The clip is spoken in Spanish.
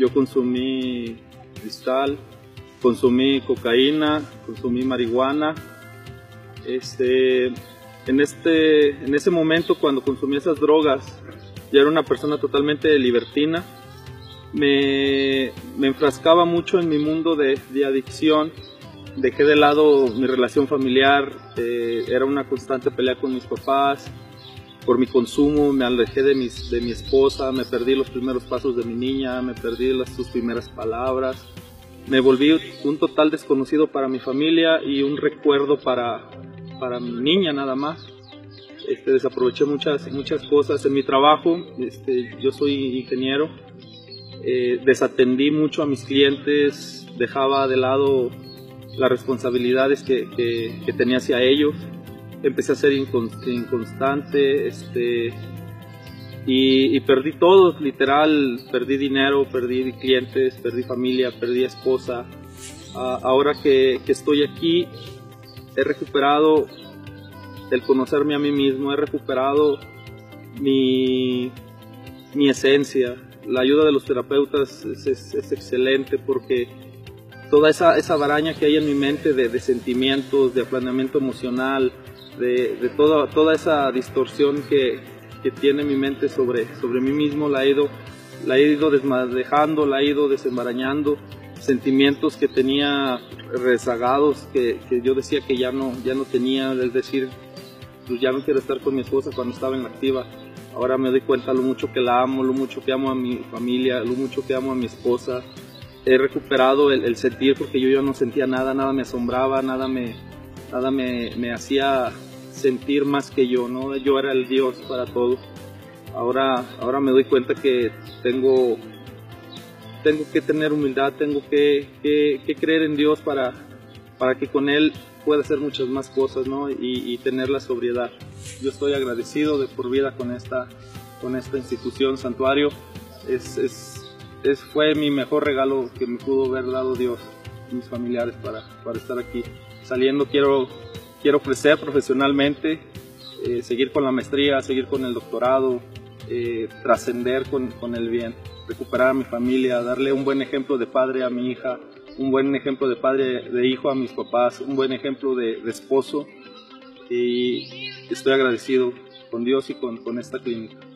yo consumí cristal, consumí cocaína, consumí marihuana. Este, en, este, en ese momento cuando consumí esas drogas, yo era una persona totalmente libertina. Me, me enfrascaba mucho en mi mundo de, de adicción. Dejé de lado mi relación familiar, eh, era una constante pelea con mis papás, por mi consumo, me alejé de, mis, de mi esposa, me perdí los primeros pasos de mi niña, me perdí las, sus primeras palabras, me volví un total desconocido para mi familia y un recuerdo para, para mi niña nada más. Este, desaproveché muchas, muchas cosas en mi trabajo, este, yo soy ingeniero, eh, desatendí mucho a mis clientes, dejaba de lado las responsabilidades que, que, que tenía hacia ellos empecé a ser inconstante, este, y, perdí todo, literal, perdí dinero, perdí clientes, perdí familia, perdí esposa. ahora que, estoy aquí, he recuperado el conocerme a mí mismo, he recuperado mi, mi esencia. La ayuda de los terapeutas es, excelente porque toda esa, esa baraña que hay en mi mente de, de sentimientos, de planeamiento emocional, de, toda, toda esa distorsión que, que, tiene mi mente sobre, sobre mí mismo, la he ido, la he ido desmadejando, la he ido desembarañando, sentimientos que tenía rezagados, que, que, yo decía que ya no, ya no tenía, es decir, pues ya no quiero estar con mi esposa cuando estaba en la activa. Ahora me doy cuenta lo mucho que la amo, lo mucho que amo a mi familia, lo mucho que amo a mi esposa. He recuperado el, el sentir porque yo ya no sentía nada, nada me asombraba, nada me, nada me, me hacía sentir más que yo, ¿no? Yo era el Dios para todo. Ahora, ahora me doy cuenta que tengo, tengo que tener humildad, tengo que, que, creer en Dios para, para que con Él pueda hacer muchas más cosas, ¿no? Y, tener la sobriedad. Yo estoy agradecido de por vida con esta, con esta institución, santuario. Es, es, fue mi mejor regalo que me pudo haber dado Dios, mis familiares, para, para estar aquí. Saliendo quiero quiero crecer profesionalmente, eh, seguir con la maestría, seguir con el doctorado, eh, trascender con, con, el bien, recuperar a mi familia, darle un buen ejemplo de padre a mi hija, un buen ejemplo de padre, de hijo a mis papás, un buen ejemplo de, de esposo y estoy agradecido con Dios y con, con esta clínica.